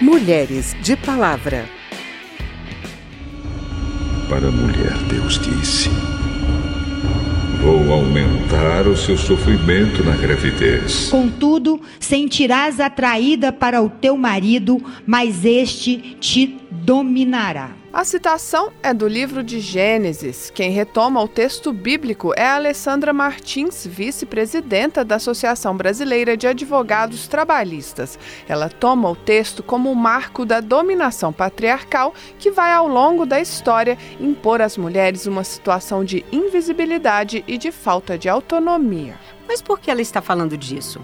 Mulheres de Palavra. Para a mulher, Deus disse: Vou aumentar o seu sofrimento na gravidez. Contudo, sentirás atraída para o teu marido, mas este te dominará. A citação é do livro de Gênesis. Quem retoma o texto bíblico é Alessandra Martins, vice-presidenta da Associação Brasileira de Advogados Trabalhistas. Ela toma o texto como um marco da dominação patriarcal que vai, ao longo da história, impor às mulheres uma situação de invisibilidade e de falta de autonomia. Mas por que ela está falando disso?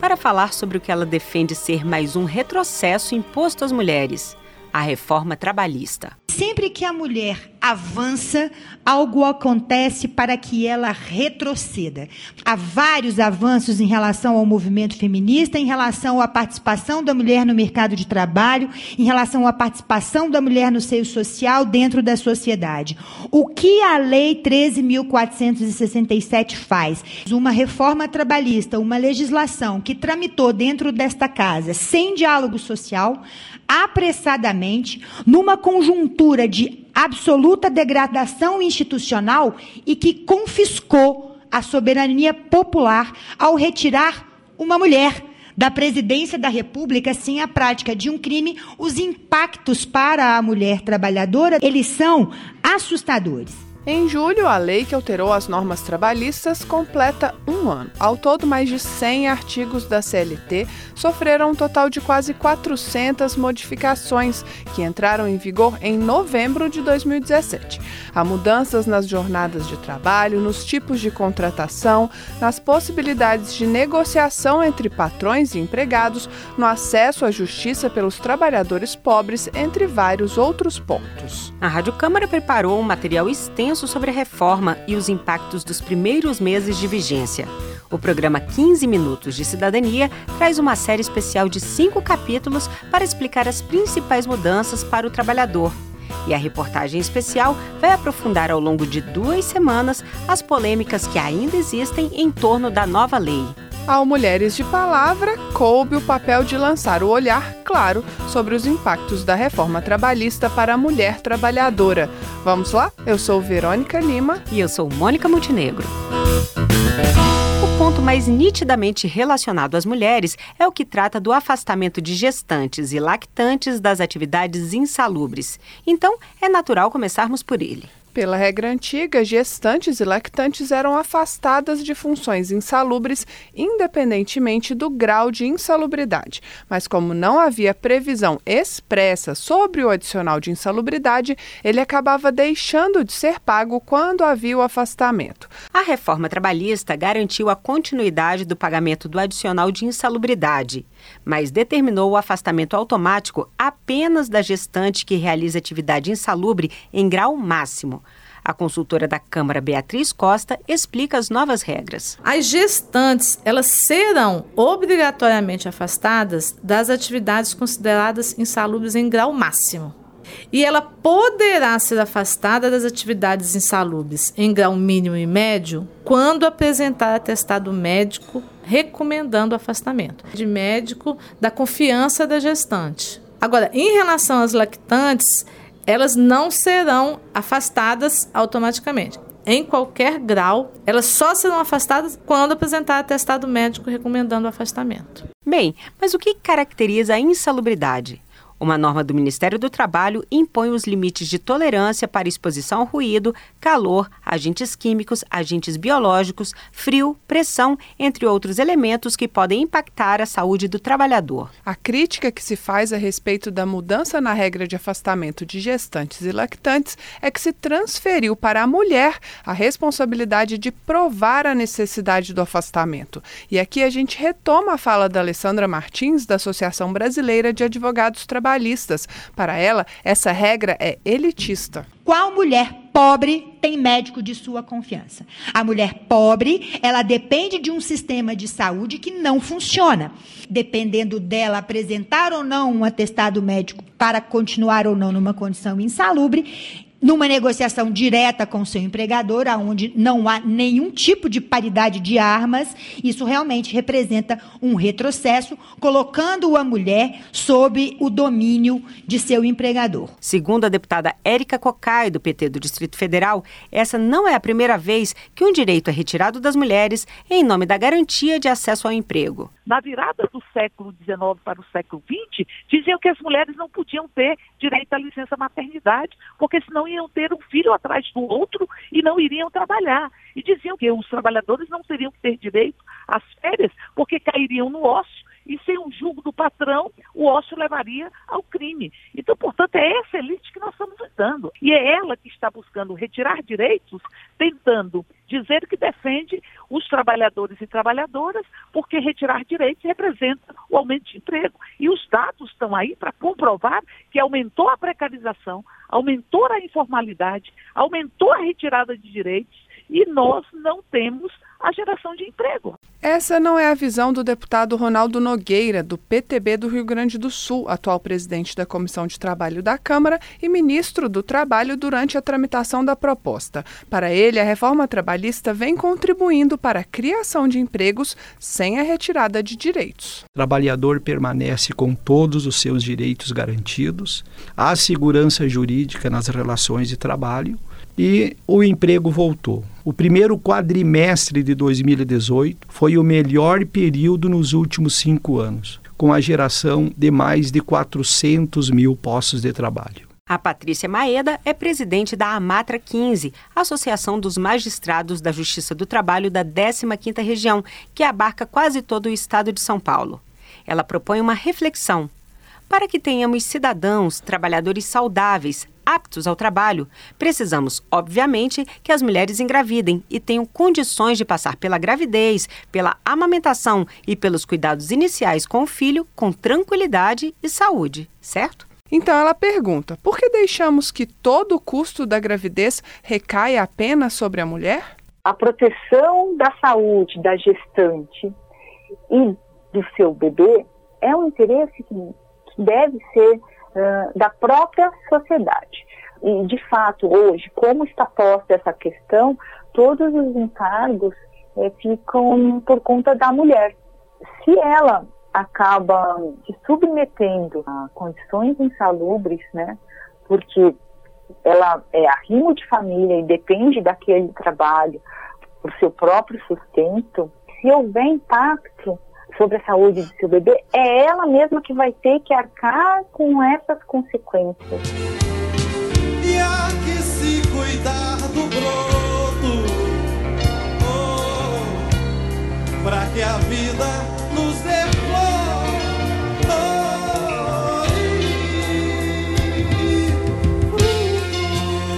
Para falar sobre o que ela defende ser mais um retrocesso imposto às mulheres a reforma trabalhista. Sempre que a mulher avança, algo acontece para que ela retroceda. Há vários avanços em relação ao movimento feminista, em relação à participação da mulher no mercado de trabalho, em relação à participação da mulher no seio social dentro da sociedade. O que a Lei 13.467 faz? Uma reforma trabalhista, uma legislação que tramitou dentro desta casa sem diálogo social, apressadamente, numa conjuntura de absoluta degradação institucional e que confiscou a soberania popular ao retirar uma mulher da presidência da República sem a prática de um crime, os impactos para a mulher trabalhadora, eles são assustadores. Em julho, a lei que alterou as normas trabalhistas completa um ano. Ao todo, mais de 100 artigos da CLT sofreram um total de quase 400 modificações, que entraram em vigor em novembro de 2017. Há mudanças nas jornadas de trabalho, nos tipos de contratação, nas possibilidades de negociação entre patrões e empregados, no acesso à justiça pelos trabalhadores pobres, entre vários outros pontos. A Rádio Câmara preparou um material extenso sobre a reforma e os impactos dos primeiros meses de vigência. O programa 15 Minutos de Cidadania traz uma série especial de cinco capítulos para explicar as principais mudanças para o trabalhador. E a reportagem especial vai aprofundar ao longo de duas semanas as polêmicas que ainda existem em torno da nova lei. Ao Mulheres de Palavra, coube o papel de lançar o olhar claro sobre os impactos da reforma trabalhista para a mulher trabalhadora. Vamos lá? Eu sou Verônica Lima. E eu sou Mônica Montenegro. O ponto mais nitidamente relacionado às mulheres é o que trata do afastamento de gestantes e lactantes das atividades insalubres. Então, é natural começarmos por ele. Pela regra antiga, gestantes e lactantes eram afastadas de funções insalubres, independentemente do grau de insalubridade. Mas, como não havia previsão expressa sobre o adicional de insalubridade, ele acabava deixando de ser pago quando havia o afastamento. A reforma trabalhista garantiu a continuidade do pagamento do adicional de insalubridade mas determinou o afastamento automático apenas da gestante que realiza atividade insalubre em grau máximo. A consultora da Câmara, Beatriz Costa, explica as novas regras. As gestantes, elas serão obrigatoriamente afastadas das atividades consideradas insalubres em grau máximo. E ela poderá ser afastada das atividades insalubres em grau mínimo e médio quando apresentar atestado médico recomendando afastamento de médico da confiança da gestante. Agora, em relação às lactantes, elas não serão afastadas automaticamente. Em qualquer grau, elas só serão afastadas quando apresentar atestado médico recomendando afastamento. Bem, mas o que caracteriza a insalubridade? Uma norma do Ministério do Trabalho impõe os limites de tolerância para exposição ao ruído, calor, agentes químicos, agentes biológicos, frio, pressão, entre outros elementos que podem impactar a saúde do trabalhador. A crítica que se faz a respeito da mudança na regra de afastamento de gestantes e lactantes é que se transferiu para a mulher a responsabilidade de provar a necessidade do afastamento. E aqui a gente retoma a fala da Alessandra Martins, da Associação Brasileira de Advogados Trabalhistas trabalhistas. Para ela, essa regra é elitista. Qual mulher pobre tem médico de sua confiança? A mulher pobre, ela depende de um sistema de saúde que não funciona. Dependendo dela apresentar ou não um atestado médico para continuar ou não numa condição insalubre, numa negociação direta com seu empregador, onde não há nenhum tipo de paridade de armas, isso realmente representa um retrocesso, colocando a mulher sob o domínio de seu empregador. Segundo a deputada Érica Cocai, do PT do Distrito Federal, essa não é a primeira vez que um direito é retirado das mulheres em nome da garantia de acesso ao emprego. Na virada do século XIX para o século XX, diziam que as mulheres não podiam ter direito à licença maternidade, porque senão iam ter um filho atrás do outro e não iriam trabalhar. E diziam que os trabalhadores não teriam que ter direito às férias, porque cairiam no ócio e sem um julgo do patrão, o ócio levaria ao crime. Então, portanto, é essa elite que nós estamos lutando. E é ela que está buscando retirar direitos, tentando dizer que defende os trabalhadores e trabalhadoras, porque retirar direitos representa o aumento de emprego. E os dados estão aí para comprovar que aumentou a precarização, aumentou a informalidade, aumentou a retirada de direitos e nós não temos a geração de emprego. Essa não é a visão do deputado Ronaldo Nogueira, do PTB do Rio Grande do Sul, atual presidente da Comissão de Trabalho da Câmara e ministro do Trabalho durante a tramitação da proposta. Para ele, a reforma trabalhista vem contribuindo para a criação de empregos sem a retirada de direitos. O trabalhador permanece com todos os seus direitos garantidos, há segurança jurídica nas relações de trabalho e o emprego voltou. O primeiro quadrimestre de 2018 foi o melhor período nos últimos cinco anos, com a geração de mais de 400 mil postos de trabalho. A Patrícia Maeda é presidente da Amatra 15, Associação dos Magistrados da Justiça do Trabalho da 15ª Região, que abarca quase todo o estado de São Paulo. Ela propõe uma reflexão para que tenhamos cidadãos, trabalhadores saudáveis, aptos ao trabalho, precisamos, obviamente, que as mulheres engravidem e tenham condições de passar pela gravidez, pela amamentação e pelos cuidados iniciais com o filho com tranquilidade e saúde, certo? Então ela pergunta: por que deixamos que todo o custo da gravidez recaia apenas sobre a mulher? A proteção da saúde da gestante e do seu bebê é um interesse que deve ser uh, da própria sociedade. E, de fato, hoje, como está posta essa questão, todos os encargos eh, ficam por conta da mulher. Se ela acaba se submetendo a condições insalubres, né, porque ela é arrimo de família e depende daquele trabalho para o seu próprio sustento, se houver impacto sobre a saúde do seu bebê, é ela mesma que vai ter que arcar com essas consequências. E há que se cuidar do broto, oh, para que a vida nos dê flor.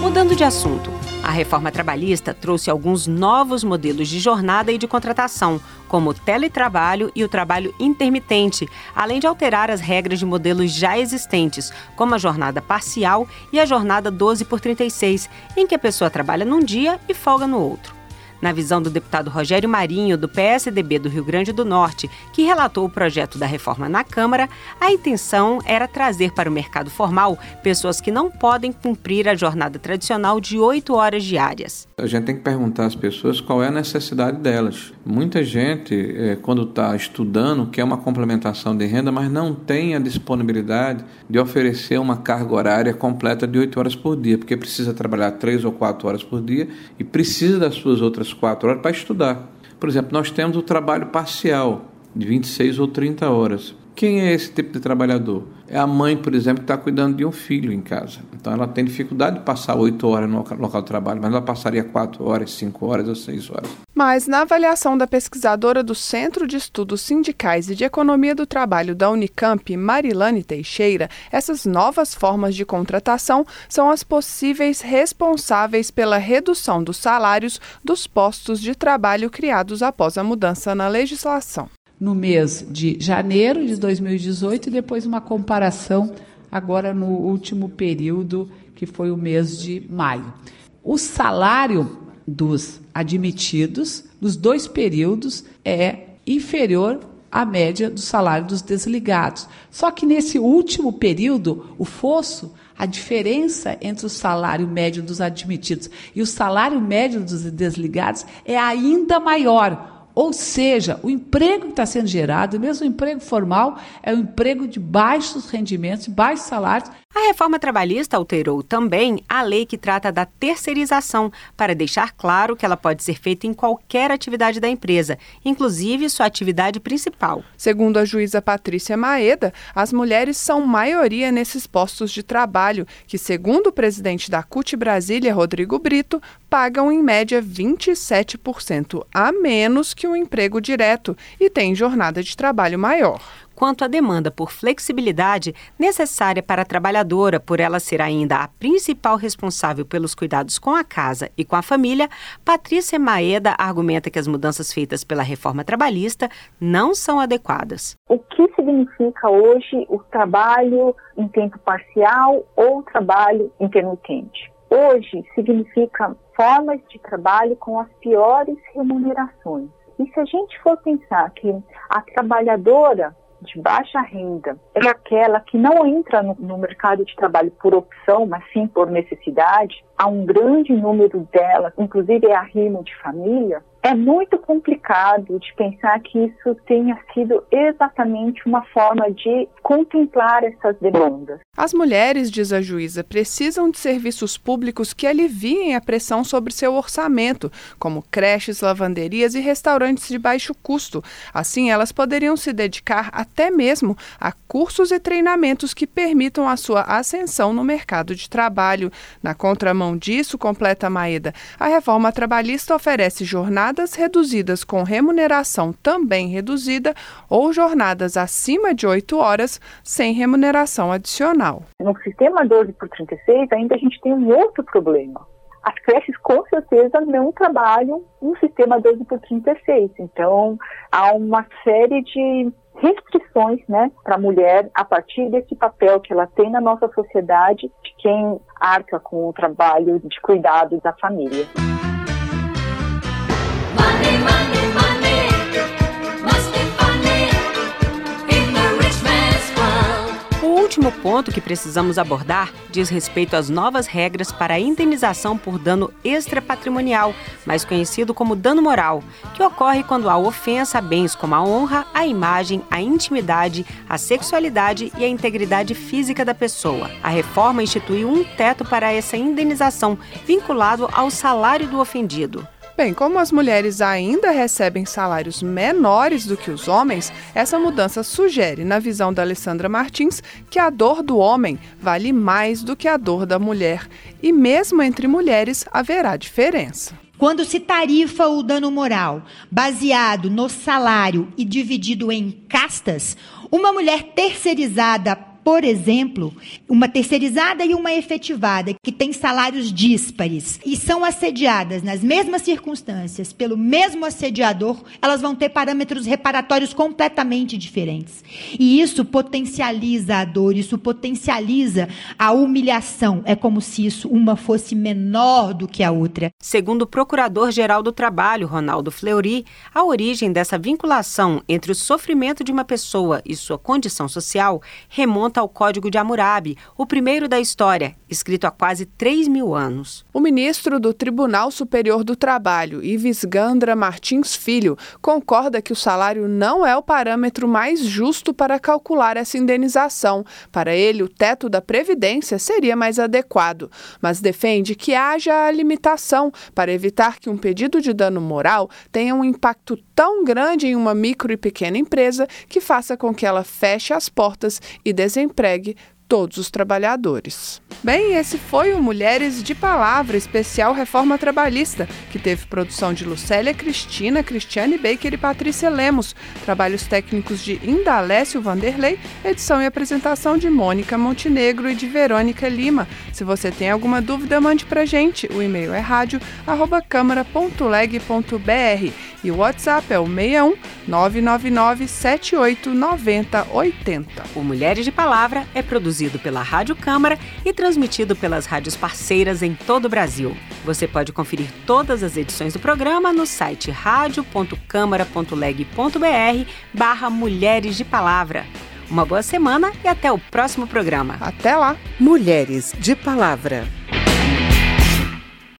Mudando de assunto, a reforma trabalhista trouxe alguns novos modelos de jornada e de contratação, como o teletrabalho e o trabalho intermitente, além de alterar as regras de modelos já existentes, como a jornada parcial e a jornada 12 por 36, em que a pessoa trabalha num dia e folga no outro. Na visão do deputado Rogério Marinho, do PSDB do Rio Grande do Norte, que relatou o projeto da reforma na Câmara, a intenção era trazer para o mercado formal pessoas que não podem cumprir a jornada tradicional de oito horas diárias. A gente tem que perguntar às pessoas qual é a necessidade delas. Muita gente, é, quando está estudando, quer uma complementação de renda, mas não tem a disponibilidade de oferecer uma carga horária completa de oito horas por dia, porque precisa trabalhar três ou quatro horas por dia e precisa das suas outras quatro horas para estudar. Por exemplo, nós temos o trabalho parcial, de 26 ou 30 horas. Quem é esse tipo de trabalhador? É a mãe, por exemplo, que está cuidando de um filho em casa. Então ela tem dificuldade de passar oito horas no local de trabalho, mas ela passaria quatro horas, cinco horas ou seis horas. Mas, na avaliação da pesquisadora do Centro de Estudos Sindicais e de Economia do Trabalho da Unicamp, Marilane Teixeira, essas novas formas de contratação são as possíveis responsáveis pela redução dos salários dos postos de trabalho criados após a mudança na legislação no mês de janeiro de 2018 e depois uma comparação agora no último período, que foi o mês de maio. O salário dos admitidos nos dois períodos é inferior à média do salário dos desligados. Só que nesse último período, o fosso A diferença entre o salário médio dos admitidos e o salário médio dos desligados é ainda maior. Ou seja, o emprego que está sendo gerado, mesmo o emprego formal, é um emprego de baixos rendimentos, baixos salários. A reforma trabalhista alterou também a lei que trata da terceirização, para deixar claro que ela pode ser feita em qualquer atividade da empresa, inclusive sua atividade principal. Segundo a juíza Patrícia Maeda, as mulheres são maioria nesses postos de trabalho, que, segundo o presidente da CUT Brasília, Rodrigo Brito, pagam em média 27% a menos que o um emprego direto e têm jornada de trabalho maior quanto à demanda por flexibilidade necessária para a trabalhadora, por ela ser ainda a principal responsável pelos cuidados com a casa e com a família, Patrícia Maeda argumenta que as mudanças feitas pela reforma trabalhista não são adequadas. O que significa hoje o trabalho em tempo parcial ou trabalho intermitente? Hoje significa formas de trabalho com as piores remunerações. E se a gente for pensar que a trabalhadora de baixa renda é aquela que não entra no, no, mercado de trabalho por opção, mas sim por necessidade, há um grande número delas, inclusive é arrimo de família, é muito complicado de pensar que isso tenha sido exatamente uma forma de contemplar essas demandas. As mulheres, diz a juíza, precisam de serviços públicos que aliviem a pressão sobre seu orçamento, como creches, lavanderias e restaurantes de baixo custo. Assim, elas poderiam se dedicar até mesmo a cursos e treinamentos que permitam a sua ascensão no mercado de trabalho. Na contramão disso, completa Maeda, a reforma trabalhista oferece jornadas jornadas reduzidas com remuneração também reduzida ou jornadas acima de 8 horas sem remuneração adicional. No sistema 12 por 36, ainda a gente tem um outro problema. As creches, com certeza, não trabalham no sistema 12 por 36. Então, há uma série de restrições né, para a mulher a partir desse papel que ela tem na nossa sociedade de quem arca com o trabalho de cuidado da família. Último ponto que precisamos abordar diz respeito às novas regras para a indenização por dano extrapatrimonial, mais conhecido como dano moral, que ocorre quando há ofensa a bens como a honra, a imagem, a intimidade, a sexualidade e a integridade física da pessoa. A reforma institui um teto para essa indenização, vinculado ao salário do ofendido. Bem, como as mulheres ainda recebem salários menores do que os homens, essa mudança sugere, na visão da Alessandra Martins, que a dor do homem vale mais do que a dor da mulher. E mesmo entre mulheres haverá diferença. Quando se tarifa o dano moral baseado no salário e dividido em castas, uma mulher terceirizada por exemplo, uma terceirizada e uma efetivada que têm salários díspares e são assediadas nas mesmas circunstâncias pelo mesmo assediador, elas vão ter parâmetros reparatórios completamente diferentes. E isso potencializa a dor, isso potencializa a humilhação. É como se isso uma fosse menor do que a outra. Segundo o Procurador-Geral do Trabalho, Ronaldo Fleury, a origem dessa vinculação entre o sofrimento de uma pessoa e sua condição social remonta ao Código de Hammurabi, o primeiro da história, escrito há quase 3 mil anos. O ministro do Tribunal Superior do Trabalho, Ives Gandra Martins Filho, concorda que o salário não é o parâmetro mais justo para calcular essa indenização. Para ele, o teto da Previdência seria mais adequado, mas defende que haja a limitação para evitar que um pedido de dano moral tenha um impacto tão grande em uma micro e pequena empresa que faça com que ela feche as portas e desempregue todos os trabalhadores. Bem, esse foi o Mulheres de Palavra, especial Reforma Trabalhista, que teve produção de Lucélia Cristina, Cristiane Baker e Patrícia Lemos, trabalhos técnicos de Indalécio Vanderlei, edição e apresentação de Mônica Montenegro e de Verônica Lima. Se você tem alguma dúvida, mande pra gente. O e-mail é rádio@câmara.leg.br e o WhatsApp é o 61 999 78 90 80. O Mulheres de Palavra é produzido produzido pela Rádio Câmara e transmitido pelas rádios parceiras em todo o Brasil. Você pode conferir todas as edições do programa no site radio.câmara.leg.br barra Mulheres de Palavra. Uma boa semana e até o próximo programa. Até lá! Mulheres de Palavra.